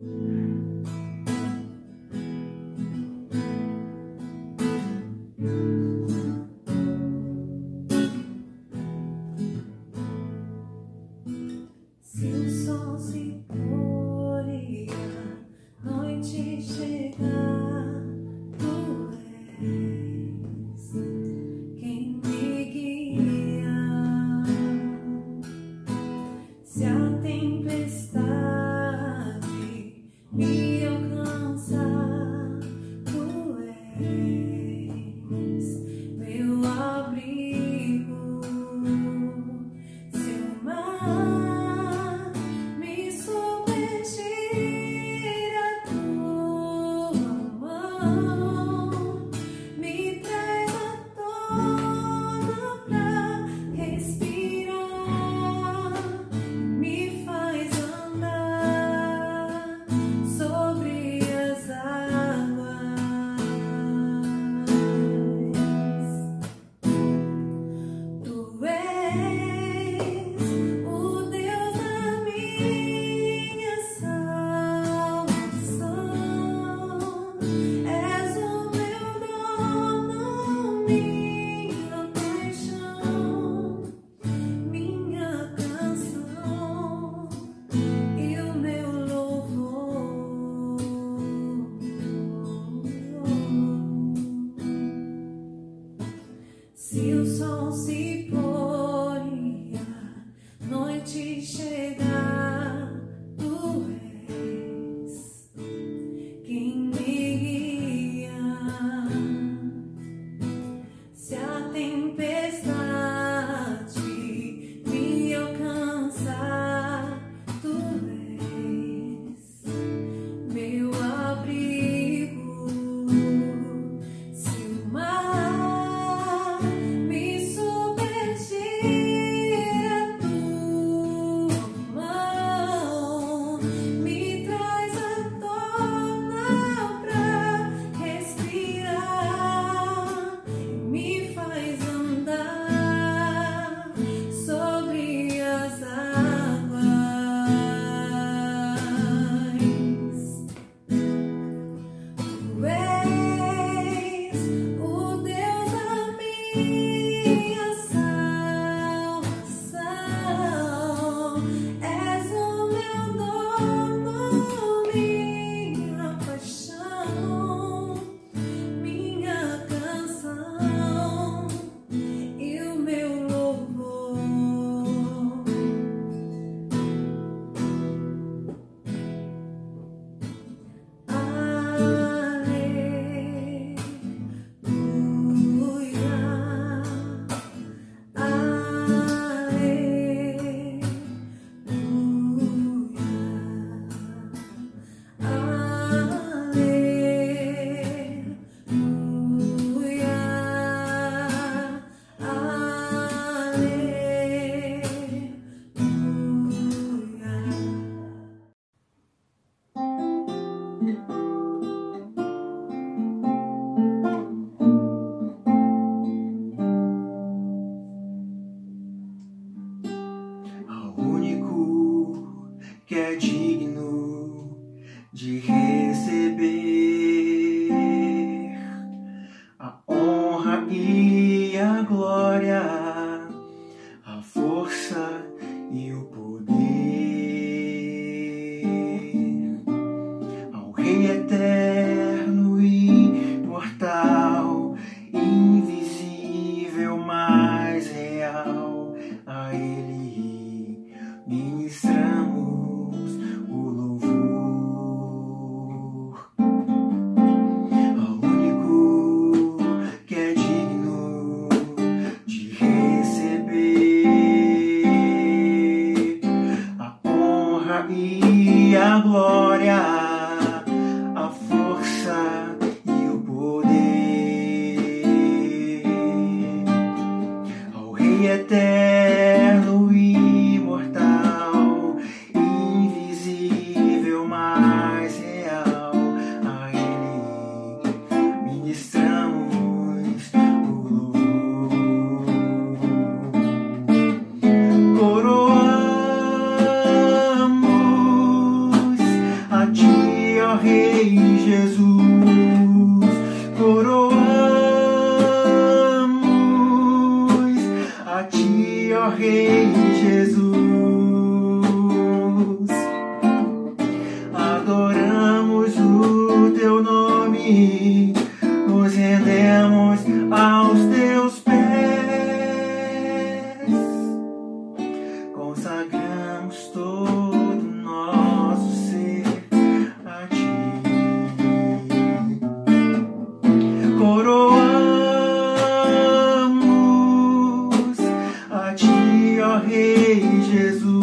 a Rei Jesus.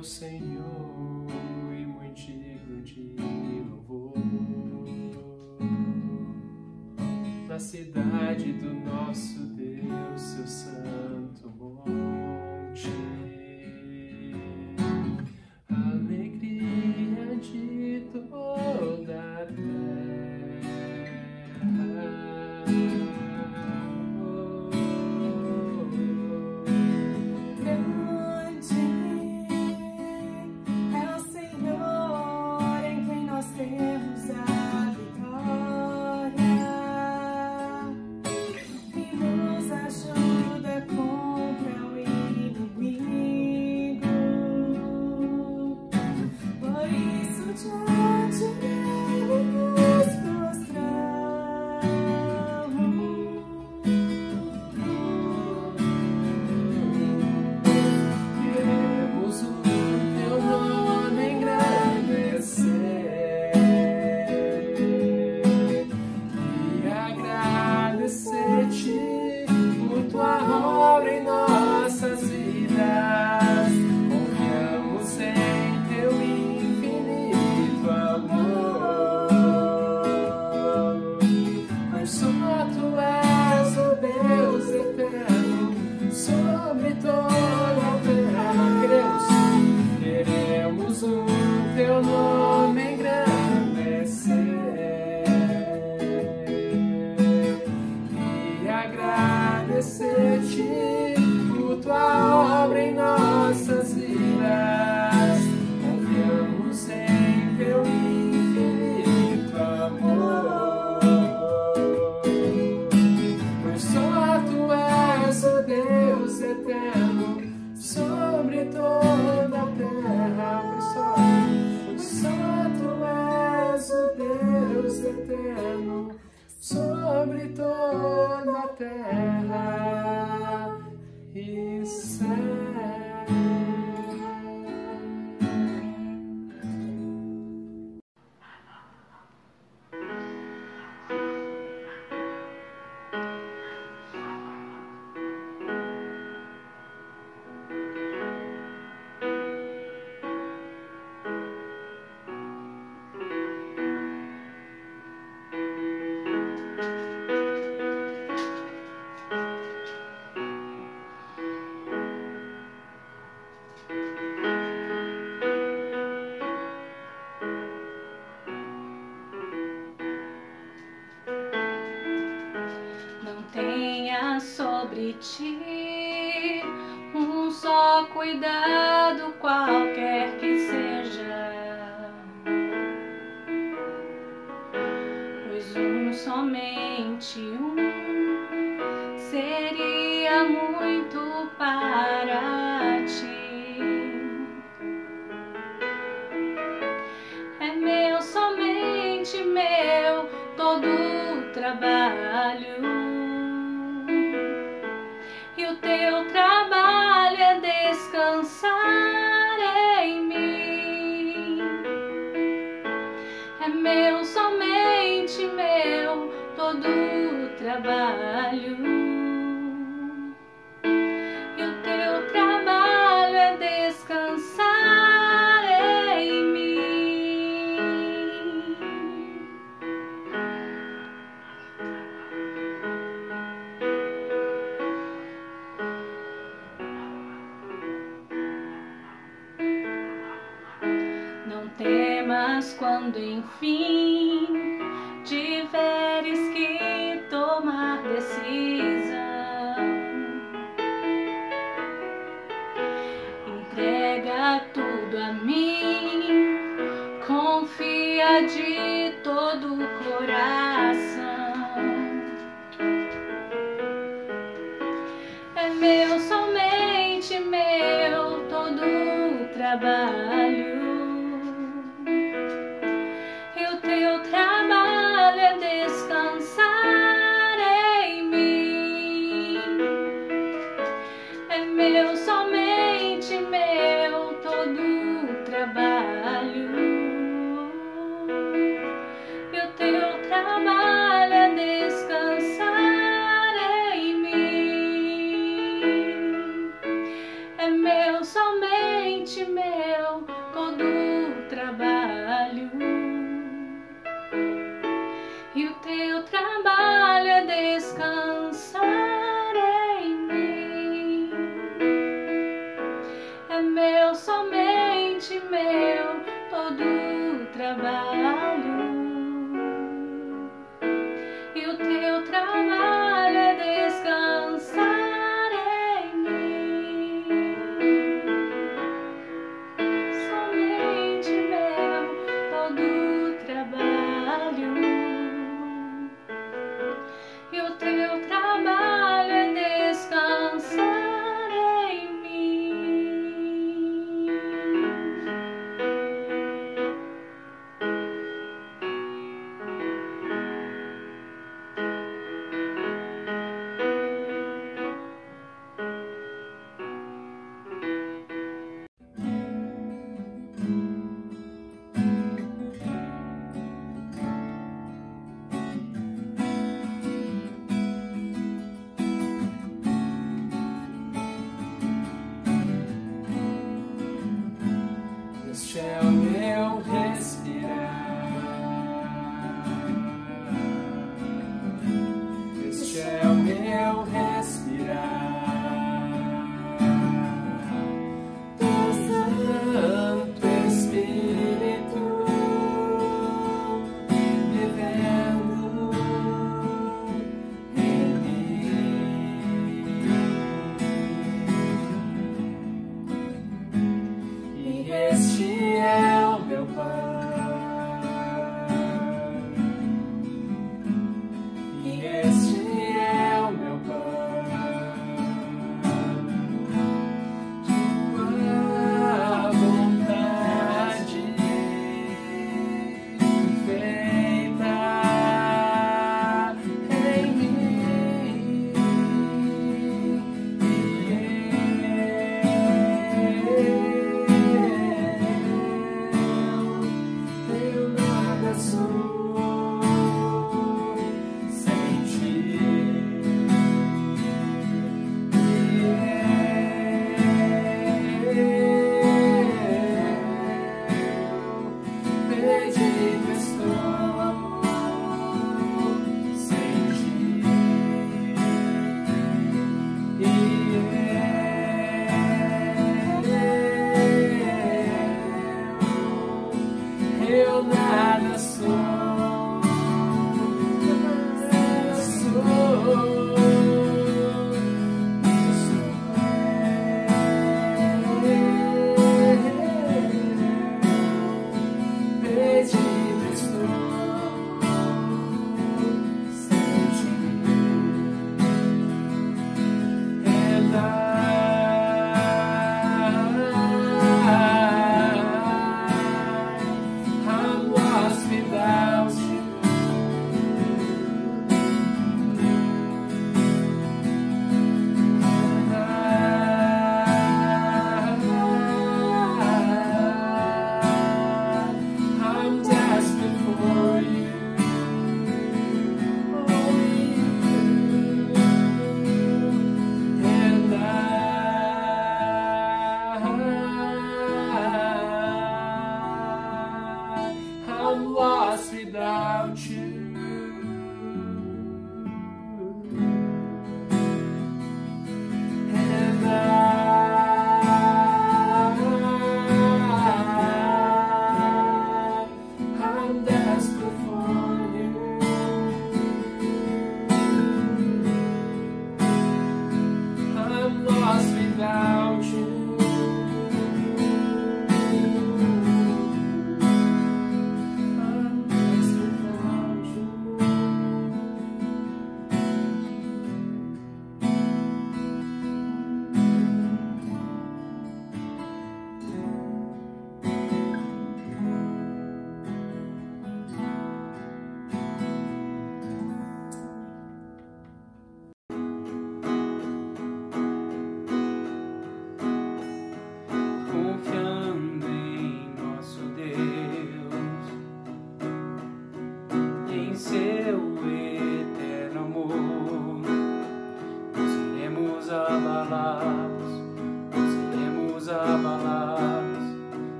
o Senhor e muito digno de louvor. Na cidade do nosso change. mas quando enfim tiveres que tomar decisão. Entrega tudo a mim, confia de todo o coração.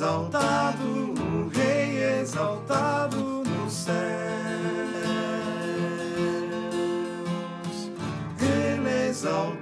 Exaltado, o Rei exaltado nos céus. Ele exaltado,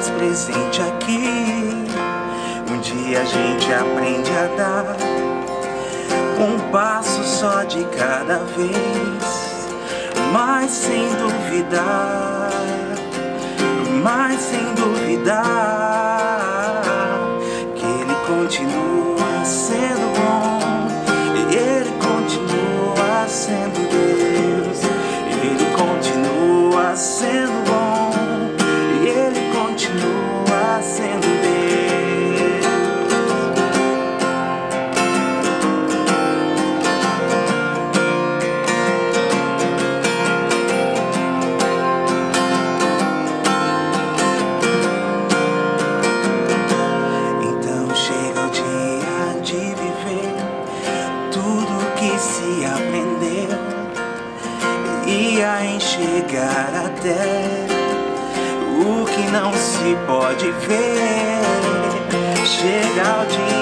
estás presente aqui. Um dia a gente aprende a dar um passo só de cada vez, mas sem duvidar, mas sem duvidar. viver. Chega o dia.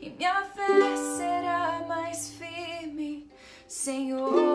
E minha fé será mais firme, Senhor,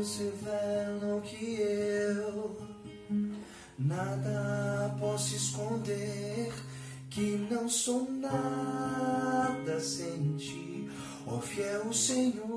se velam que eu nada posso esconder, que não sou nada sem ti, ó oh, fiel Senhor.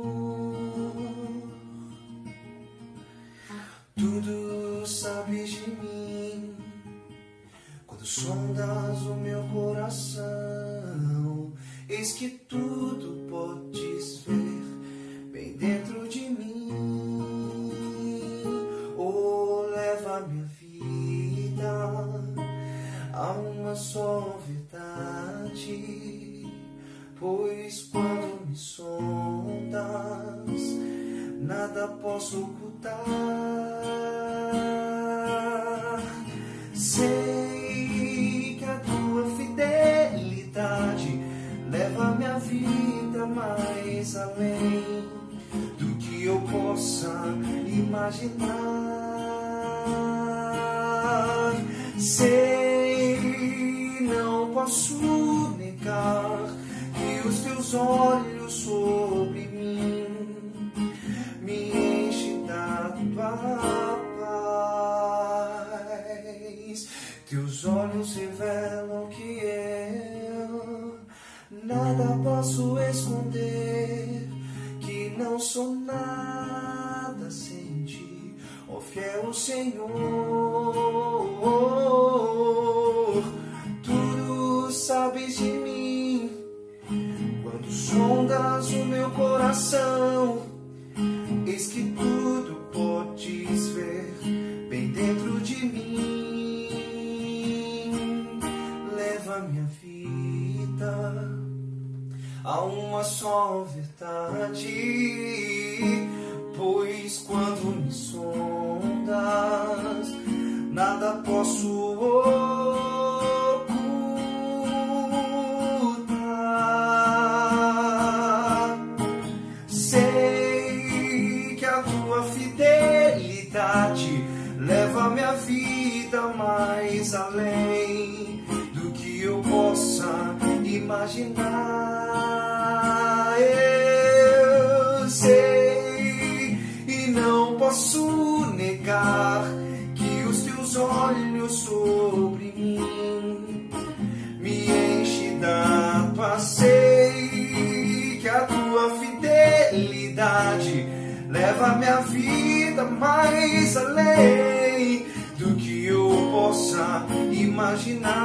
além do que eu possa imaginar.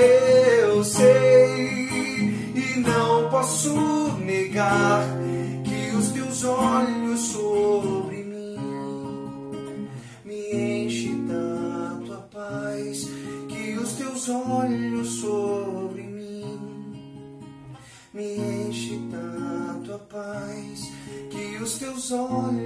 Eu sei e não posso negar que os teus olhos sobre mim me enchem tanto a paz que os teus olhos sobre mim me enchem tanto a paz que os teus olhos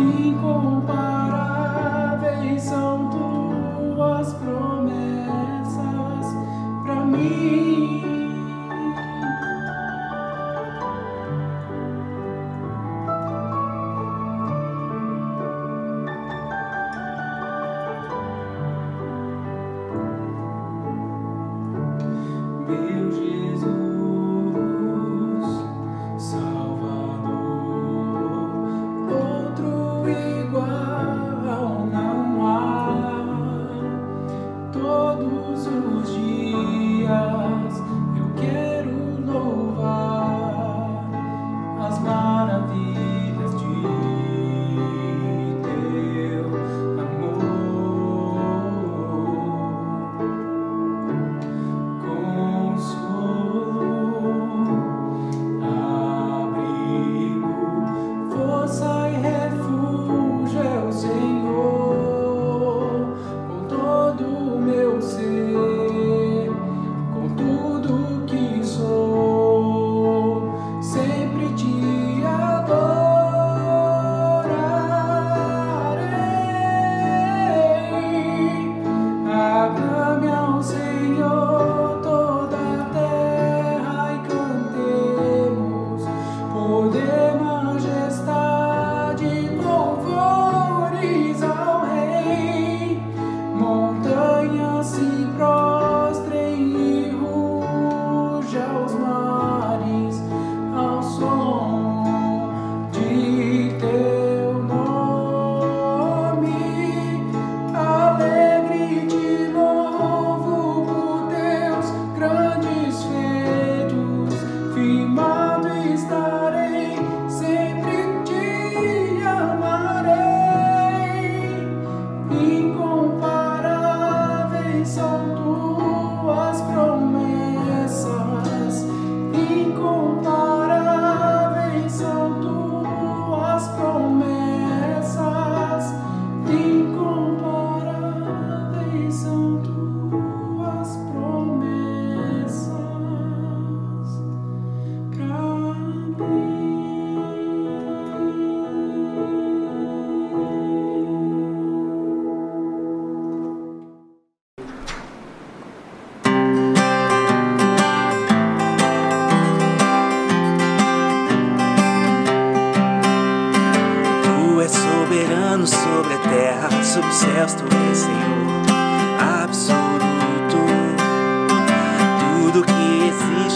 Incomparáveis são tuas promessas para mim.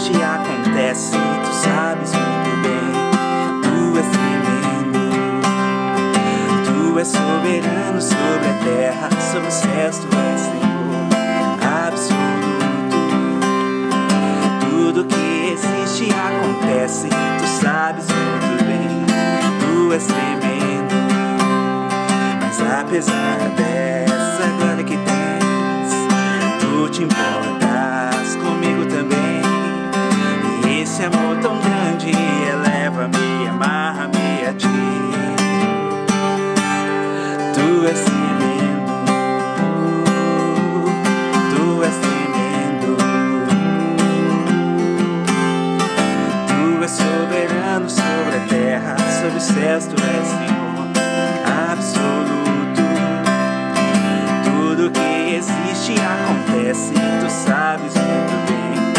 Existe e acontece, tu sabes muito bem. Tu és tremendo, tu és soberano sobre a terra, sobre os céus tu és Senhor absoluto. Tudo que existe acontece, tu sabes muito bem. Tu és tremendo, mas apesar dessa glória que tens, tu te importas comigo também. Esse amor tão grande eleva-me, amarra-me a ti. Tu és tremendo, tu és tremendo. Tu és soberano sobre a terra, sobre os céus, tu és Senhor absoluto. Tudo que existe acontece, tu sabes muito bem.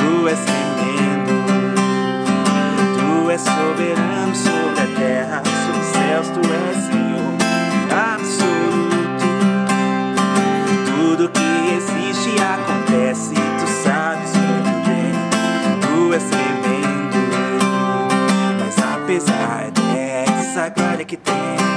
Tu és tu és soberano sobre a terra, sobre os céus, tu és Senhor absoluto. Tudo que existe acontece, tu sabes muito bem. Tu és tremendo, mas apesar dessa glória que tens,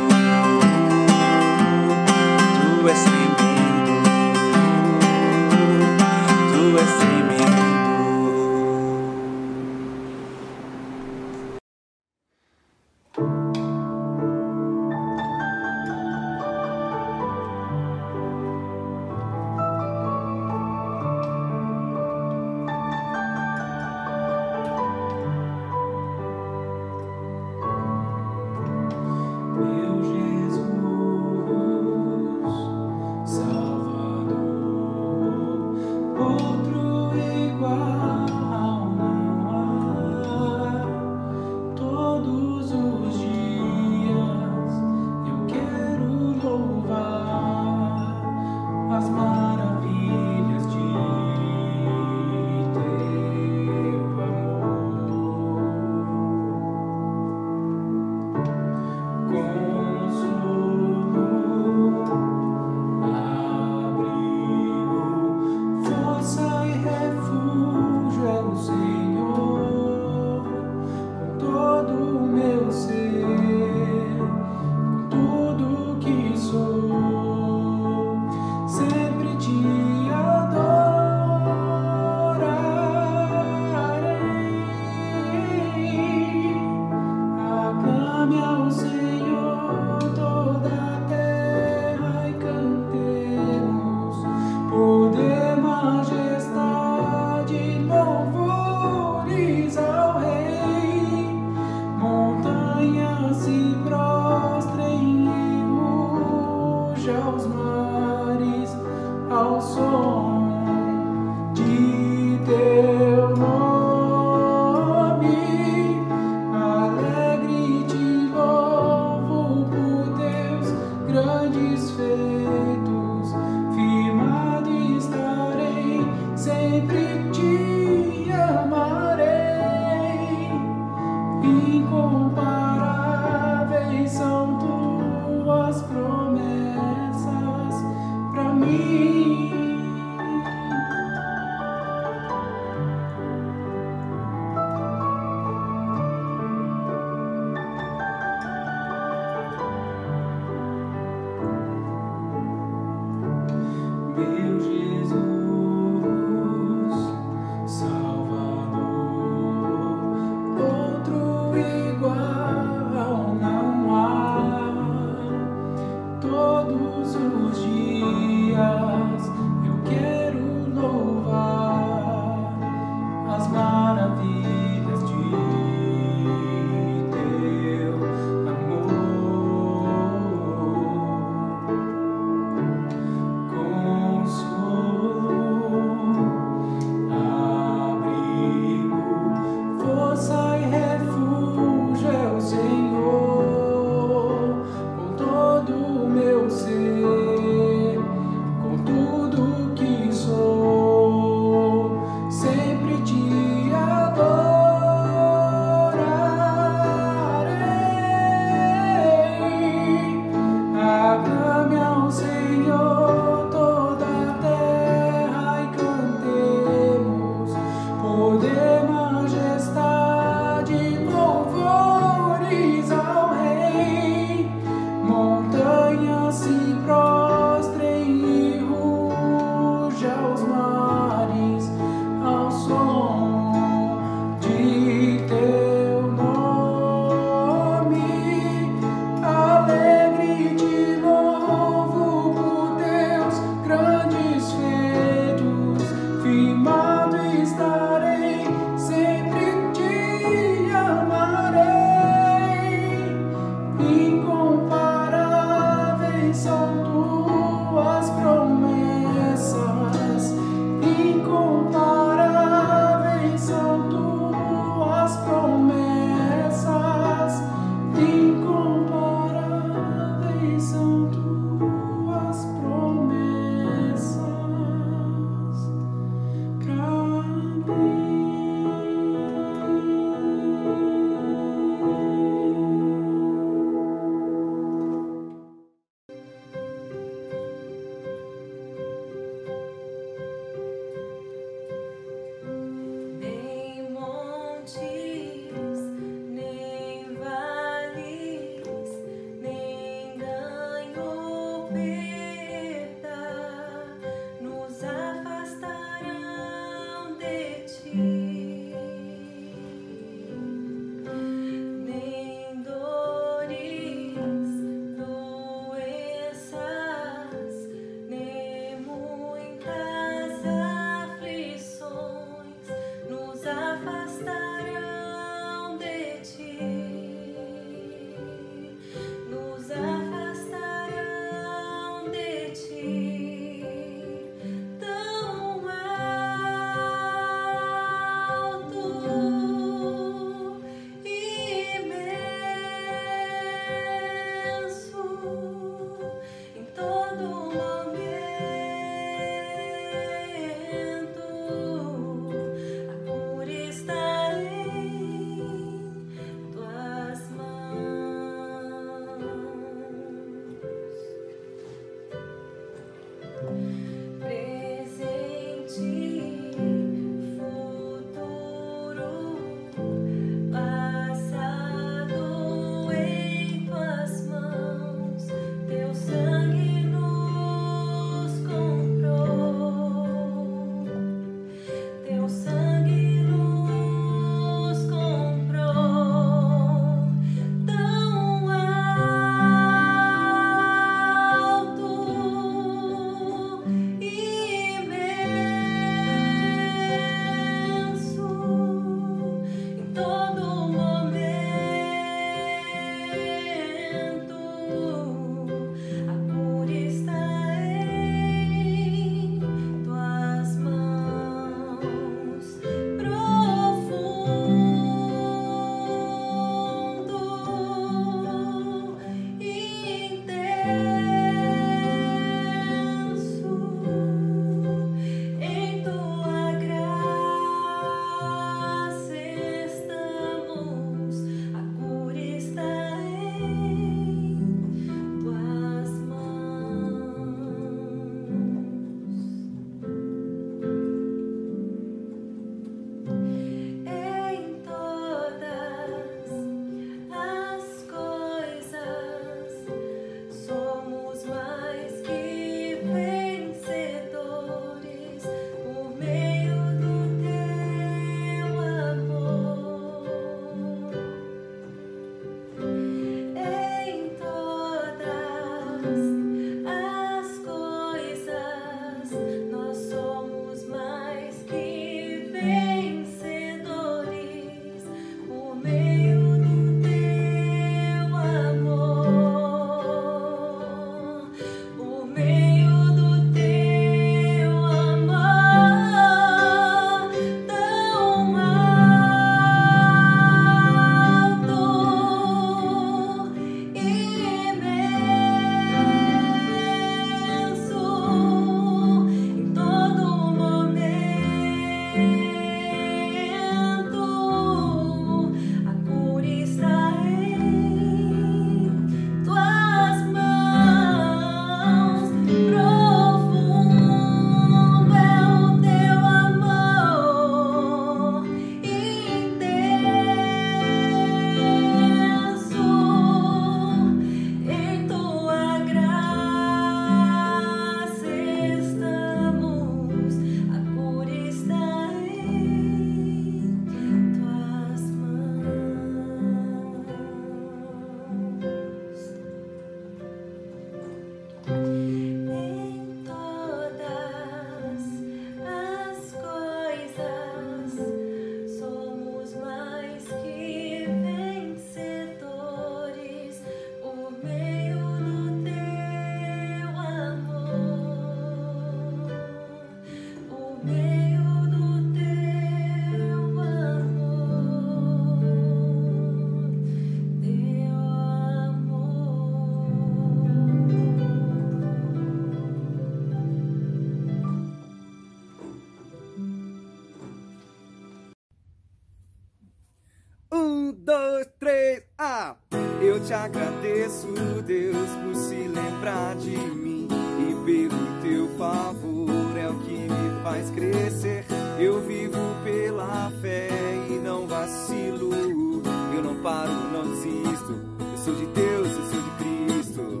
Eu te agradeço, Deus, por se lembrar de mim e pelo teu favor é o que me faz crescer. Eu vivo pela fé e não vacilo. Eu não paro, não desisto. Eu sou de Deus, eu sou de Cristo.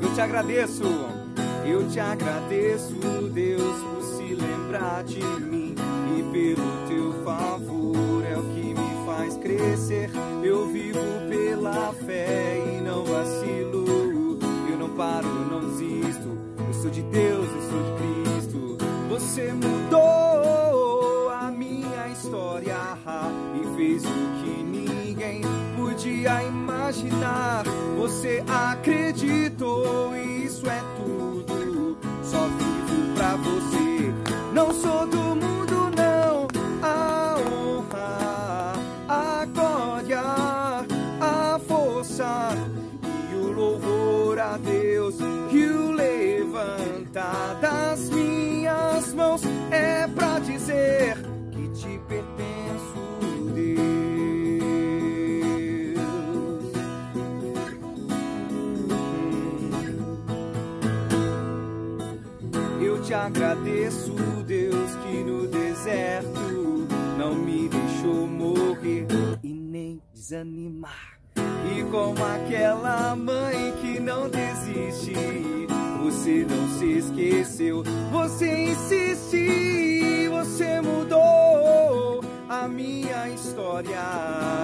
Eu te agradeço, te agradeço, Deus, por se lembrar de mim e pelo teu favor é o que me faz crescer. Eu vivo pela fé e não vacilo. Eu não paro, não desisto. Eu sou de Deus, eu sou de Cristo. Você mudou a minha história e fez o que ninguém podia imaginar. Você acreditou, e isso é tudo. Só vivo pra você. Não sou do te agradeço, Deus, que no deserto não me deixou morrer e nem desanimar. E como aquela mãe que não desiste, você não se esqueceu, você insiste, você mudou a minha história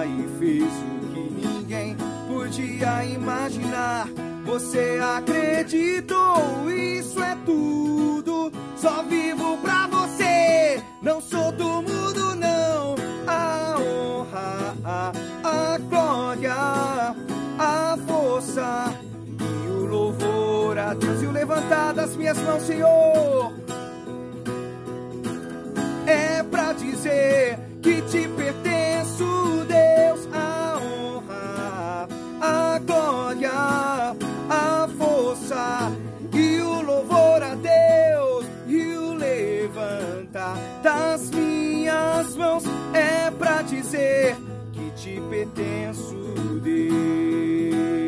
e fez o que ninguém podia imaginar. Você acreditou, isso é tudo. Só vivo pra você, não sou do mundo, não. A honra, a, a glória, a força e o louvor a Deus. E o levantar das minhas mãos, Senhor, é pra dizer que te pertenço, dizer que te pertenço, Deus.